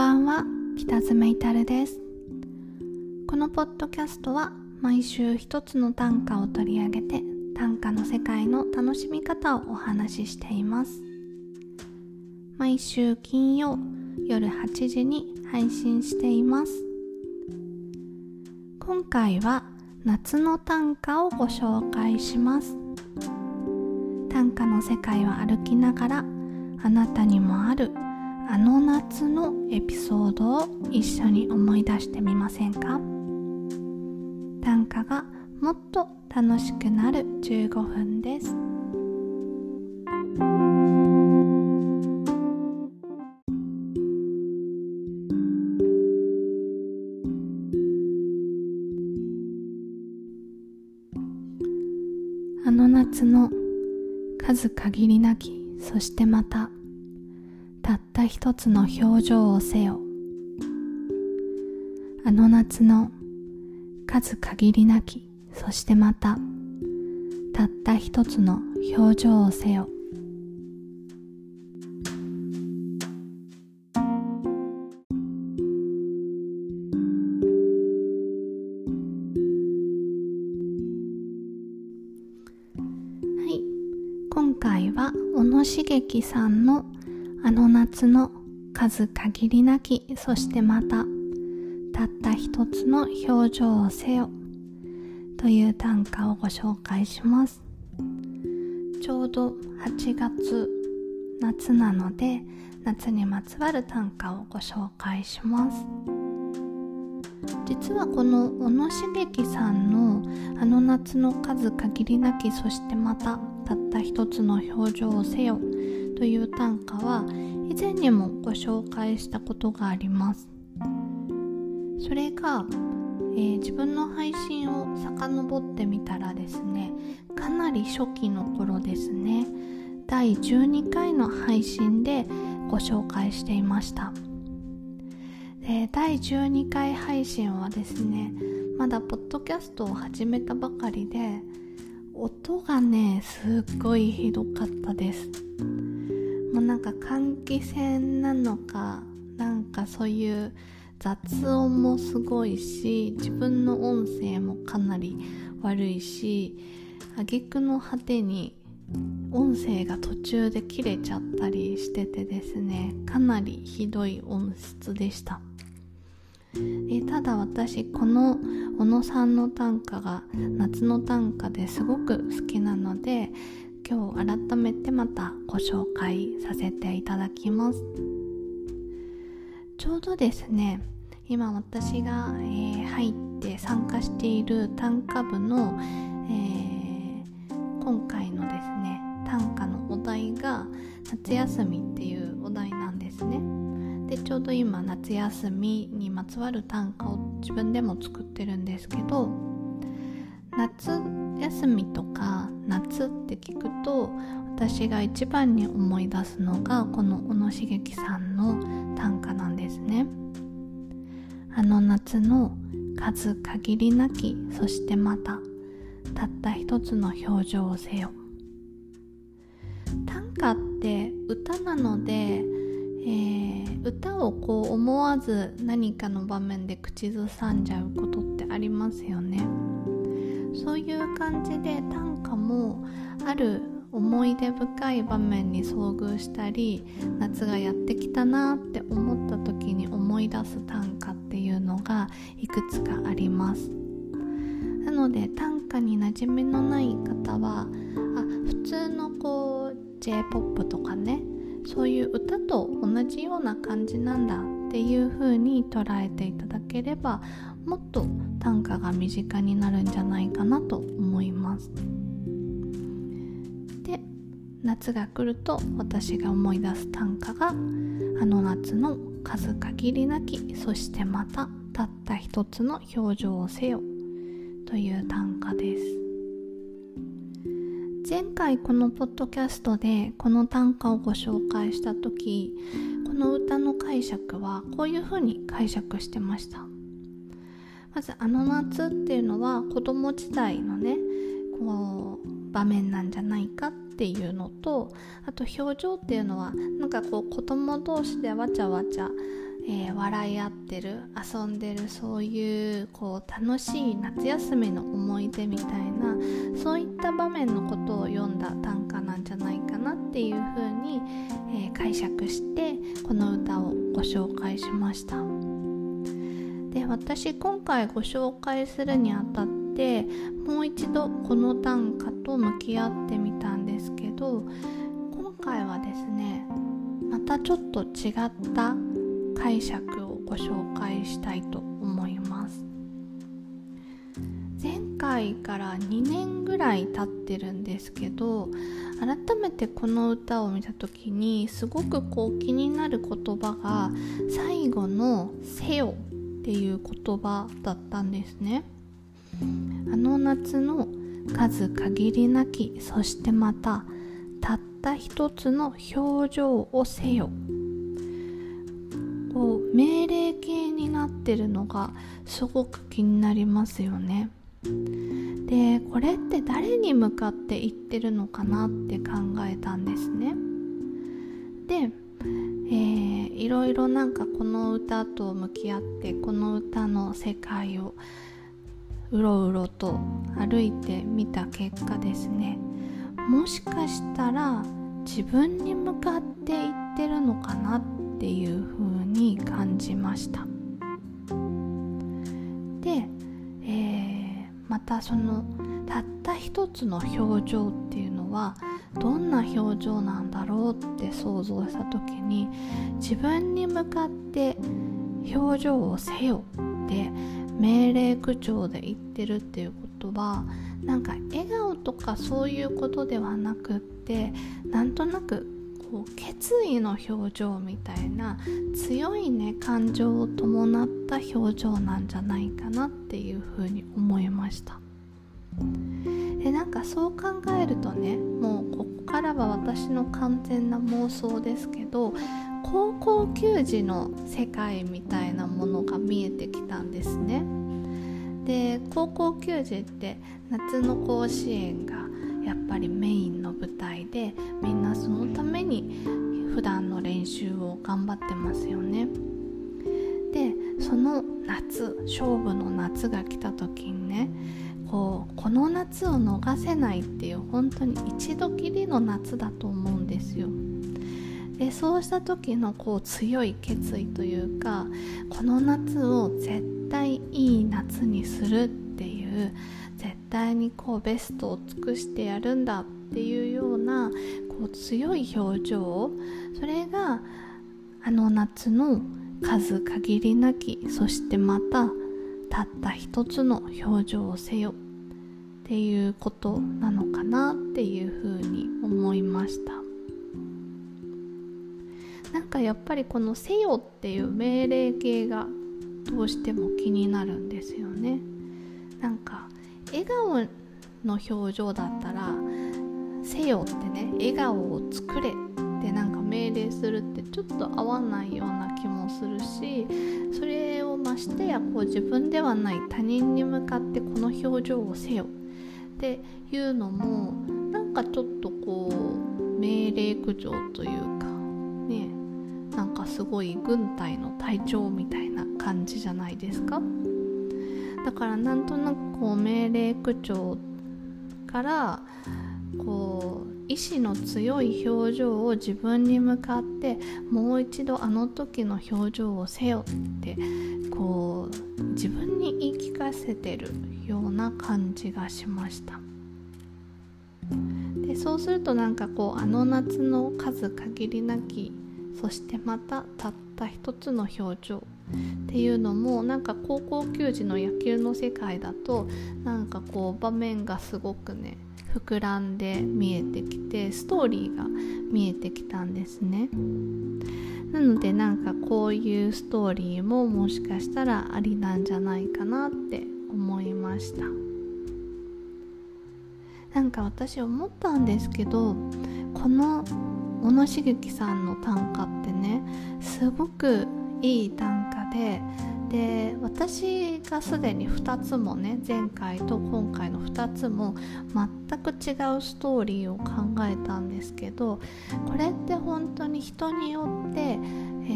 ばんは。北爪いたるです。このポッドキャストは毎週一つの短歌を取り上げて短歌の世界の楽しみ方をお話ししています。毎週金曜夜8時に配信しています。今回は夏の短歌をご紹介します。短歌の世界を歩きながらあなたにもあるあの夏のエピソードを一緒に思い出してみませんか？短歌がもっと楽しくなる15分です。あの夏の数限りなきそしてまたたった一つの表情をせよ。あの夏の数限りなきそしてまたたった一つの表情をせよ。はい。今回は小野茂樹さんのあの夏の数限りなきそしてまたたった一つの表情をせよという短歌をご紹介します。ちょうど8月夏なので夏にまつわる短歌をご紹介します。実はこの小野茂樹さんの「あの夏の数限りなきそしてまたたった一つの表情をせよ」という短歌は以前にもご紹介したことがあります。それが、えー、自分の配信を遡ってみたらですねかなり初期の頃ですね第12回の配信でご紹介していました。で第12回配信はですねまだポッドキャストを始めたばかりで音がねすっごいひどかったです。なんか換気扇なのかなんかそういう雑音もすごいし自分の音声もかなり悪いし挙句の果てに音声が途中で切れちゃったりしててですねかなりひどい音質でした。えただ私この小野さんの短歌が夏の短歌ですごく好きなので今日改めてまたご紹介させていただきます。ちょうどですね今私が、えー、入って参加している短歌部の、えー、今回のですね短歌のお題が夏休みっていうお題なんですね。でちょうど今夏休みにまつわる短歌を自分でも作ってるんですけど夏休みとか夏って聞くと私が一番に思い出すのがこの小野茂樹さんの短歌なんですね。あの夏の数限りなきそしてまたたった一つの表情をせよ。短歌って歌なので、えー、歌をこう思わず何かの場面で口ずさんじゃうことってありますよね。そういう感じで短歌もある思い出深い場面に遭遇したり夏がやってきたなって思った時に思い出す短歌っていうのがいくつかあります。なので短歌に馴染みのない方はあ普通のこう J−POP とかねそういう歌と同じような感じなんだっていう風に捉えていただければもっと短歌が身近になるんじゃないかなと思います。で夏が来ると私が思い出す短歌があの夏の数限りなきそしてまたたった一つの表情をせよという短歌です。前回このポッドキャストでこの短歌をご紹介した時この歌の解釈はこういうふうに解釈してました。まず「あの夏」っていうのは子供時代のねこう場面なんじゃないかっていうのとあと表情っていうのはなんかこう子供同士でわちゃわちゃえー、笑い合ってる遊んでるそういうこう楽しい夏休みの思い出みたいなそういった場面のことを読んだ短歌なんじゃないかなっていうふうに、えー、解釈してこの歌をご紹介しました。で私今回ご紹介するにあたってもう一度この短歌と向き合ってみたんですけど今回はですねまたちょっと違った解釈をご紹介したいと思います。前回から2年ぐらい経ってるんですけど改めてこの歌を見た時にすごくこう気になる言葉が最後の「せよ」っていう言葉だったんですね。あの夏の数限りなきそしてまたたった一つの表情をせよ。こう命令形になってるのがすごく気になりますよね。でこれって誰に向かって言ってるのかなって考えたんですね。で、えー、いろいろなんかこの歌と向き合ってこの歌の世界をうろうろと歩いてみた結果ですね。もしかしたら自分に向かって言ってるのかなっていう風に感じました。で、えー、またそのたった一つの表情っていうのはどんな表情なんだろうって想像した時に自分に向かって表情をせよって命令口調で言ってるっていうことはなんか笑顔とかそういうことではなくってなんとなくこう決意の表情みたいな強いね感情を伴った表情なんじゃないかなっていうふうに思いました。でなんかそう考えるとねもうここからは私の完全な妄想ですけど高校球児の世界みたいなものが見えてきたんですね。で高校球児って夏の甲子園がやっぱりメインの舞台でみんなそのために普段の練習を頑張ってますよね。でその夏勝負の夏が来た時にねこうこの夏を逃せないっていう本当に一度きりの夏だと思うんですよ。でそうした時のこう強い決意というかこの夏を絶対いい夏にするっていう絶対にこうベストを尽くしてやるんだっていうようなこう強い表情それがあの夏の数限りなきそしてまたたった一つの表情をせよ。っていうことなのかなっていうふうに思いました。なんかやっぱりこの「せよ」っていう命令形がどうしても気になるんですよね。なんか笑顔の表情だったら「せよ」ってね笑顔を作れってなんか命令するってちょっと合わないような気もするしそれをましてやこう自分ではない他人に向かってこの表情をせよっていうのもなんかちょっとこう命令口調というかねなんかすごい軍隊の隊長みたいな感じじゃないですか。だからなんとなくこう命令口調からこう意志の強い表情を自分に向かってもう一度あの時の表情をせよってこう自分かせてるような感じがしました。でそうするとなんかこうあの夏の数限りなきそしてまたたった一つの表情っていうのもなんか高校球児の野球の世界だとなんかこう場面がすごくね膨らんで見えてきてストーリーが見えてきたんですね。なのでなんかこういうストーリーももしかしたらありなんじゃないかなって思いました。なんか私思ったんですけどこの小野茂樹さんの短歌ってねすごくいい短歌でで私がすでに2つもね前回と今回の2つも全く違うストーリーを考えたんですけどこれって本当に人によって、え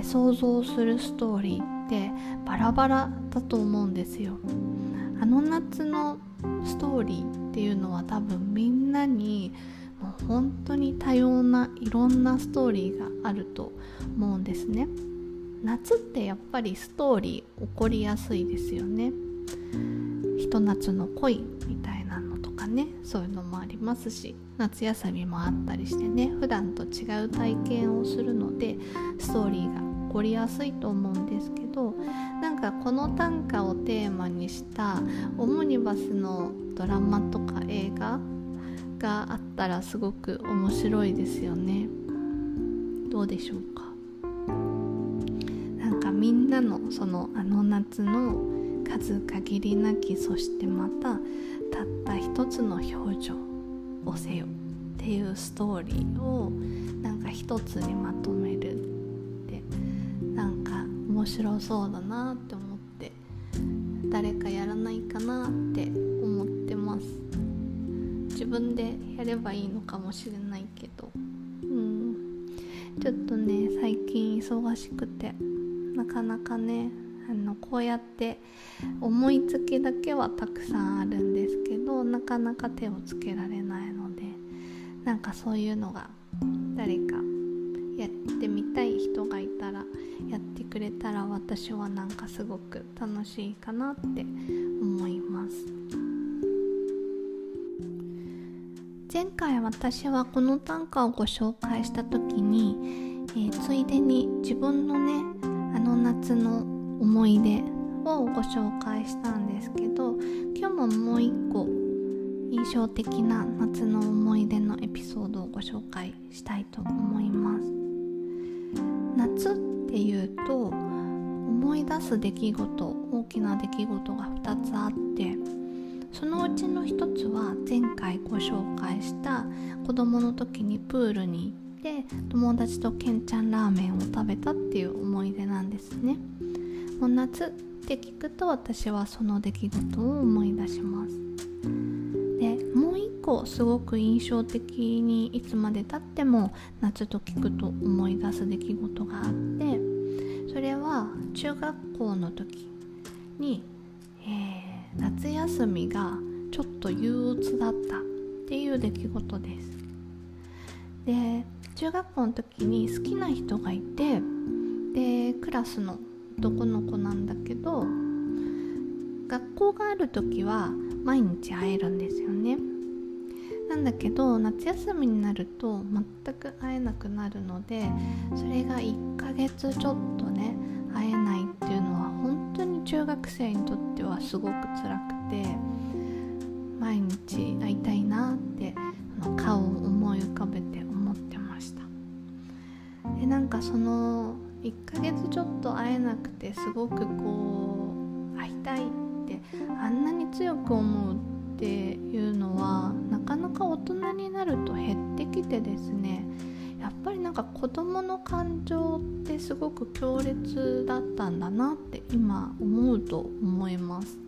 ー、想像するストーリーってバラバラだと思うんですよ。あの夏のストーリーっていうのは多分みんなにもう本当に多様ないろんなストーリーがあると思うんですね。夏ってやっぱりストーリー起こりやすいですよね。ひと夏の恋みたいなのとかね。そういうのもありますし夏休みもあったりしてね。普段と違う体験をするのでストーリーが起こりやすいと思うんですけどなんかこの短歌をテーマにしたオムニバスのドラマとか映画があったらすごく面白いですよね。どうでしょうかなんか？みんなのそのあの夏の数限りなきそしてまたたった一つの表情をせよっていうストーリーをなんか一つにまとめるってなんか面白そうだなって思って誰かやらないかなって思ってます。自分でやればいいのかもしれないけどうん。ちょっとね最近忙しくて。なかなかねあのこうやって思いつきだけはたくさんあるんですけどなかなか手をつけられないのでなんかそういうのが誰かやってみたい人がいたらやってくれたら私はなんかすごく楽しいかなって思います。前回私はこの短歌をご紹介した時に、えー、ついでに自分のねあの夏の思い出をご紹介したんですけど今日ももう一個印象的な夏の思い出のエピソードをご紹介したいと思います。夏っていうと思い出す出来事大きな出来事が2つあってそのうちの1つは前回ご紹介した子供の時にプールに行って友達とけんちゃんラーメンを食べたっていう思い出なんですね。もう夏って聞くと私はその出来事を思い出しますでもう一個すごく印象的にいつまでたっても夏と聞くと思い出す出来事があってそれは中学校の時に、えー、夏休みがちょっと憂鬱だったっていう出来事ですで中学校の時に好きな人がいてでクラスの男の子なんだけど学校がある時は毎日会えるんですよね。なんだけど夏休みになると全く会えなくなるのでそれが1ヶ月ちょっとね会えないっていうのは本当に中学生にとってはすごく辛くて毎日会いたいなって顔を思い浮かべてでなんかその1ヶ月ちょっと会えなくてすごくこう会いたいってあんなに強く思うっていうのはなかなか大人になると減ってきてですね。やっぱりなんか子供の感情ってすごく強烈だったんだなって今思うと思います。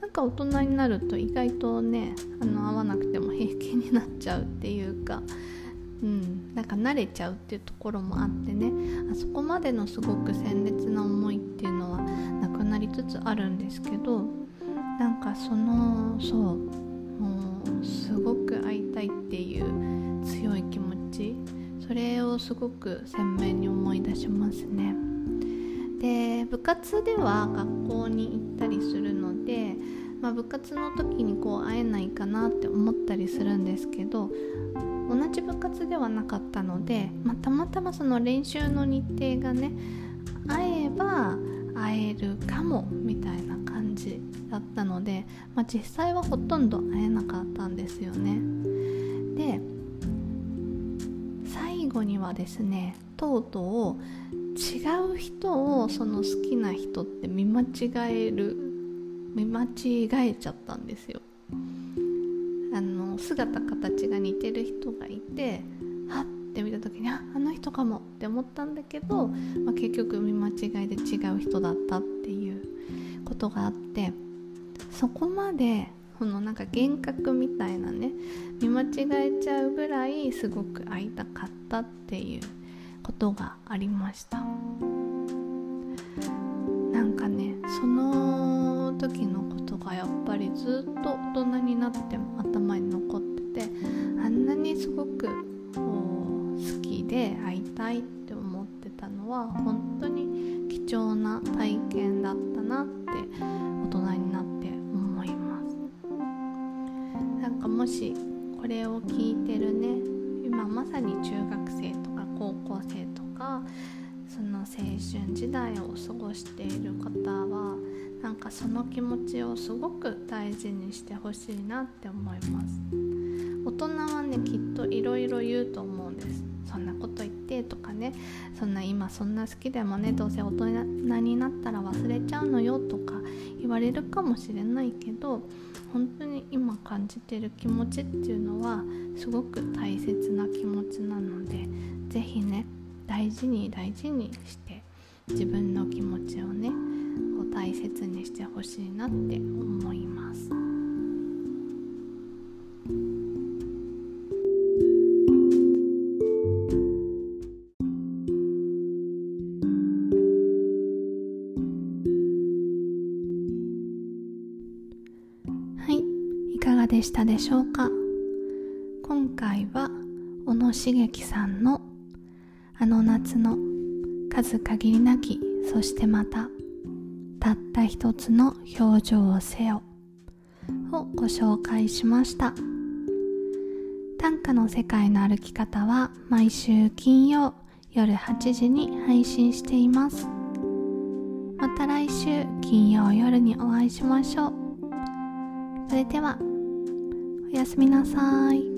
なんか大人になると意外とねあの会わなくても平気になっちゃうっていうかうん、なんか慣れちゃうっていうところもあってね。あそこまでのすごく鮮烈な思いっていうのはなくなりつつあるんですけどなんかそのそうもうすごく会いたいっていう強い気持ちそれをすごく鮮明に思い出しますね。で部活では学校に行ったりするので、まあ、部活の時にこう会えないかなって思ったりするんですけど同じ部活ではなかったので、まあ、たまたまその練習の日程がね会えば会えるかもみたいな感じだったので、まあ、実際はほとんど会えなかったんですよね。で最後にはですねとうとう違う人をその好きな人って見間違える見間違えちゃったんですよ。あ姿形が似てる人がいてはって見た時にああの人かもって思ったんだけど、まあ、結局見間違いで違う人だったっていうことがあってそこまでこのなんか幻覚みたいなね見間違えちゃうぐらいすごく会いたかったっていうことがありました。なんかねその時のことがやっぱりずっと大人になっても頭に残っててあんなにすごく好きで会いたいって思ってたのは本当に貴重な体験だったなって大人になって思います。なんかもしこれを聞いてるね今まさに中学生とか高校生とかその青春時代を過ごしている方はなんかその気持ちをすごく大事にしてほしいなって思います。人はねきっといろいろ言うと思うんですそんなこと言ってとかねそんな今そんな好きでもねどうせ大人になったら忘れちゃうのよとか言われるかもしれないけど本当に今感じてる気持ちっていうのはすごく大切な気持ちなので是非ね大事に大事にして自分の気持ちをねこう大切にしてほしいなって思います。したでしょうか？今回は小野茂樹さんのあの夏の数限りなきそしてまたたった一つの表情をせよをご紹介しました。短歌の世界の歩き方は毎週金曜夜8時に配信しています。また来週金曜夜にお会いしましょう。それではおやすみなさい。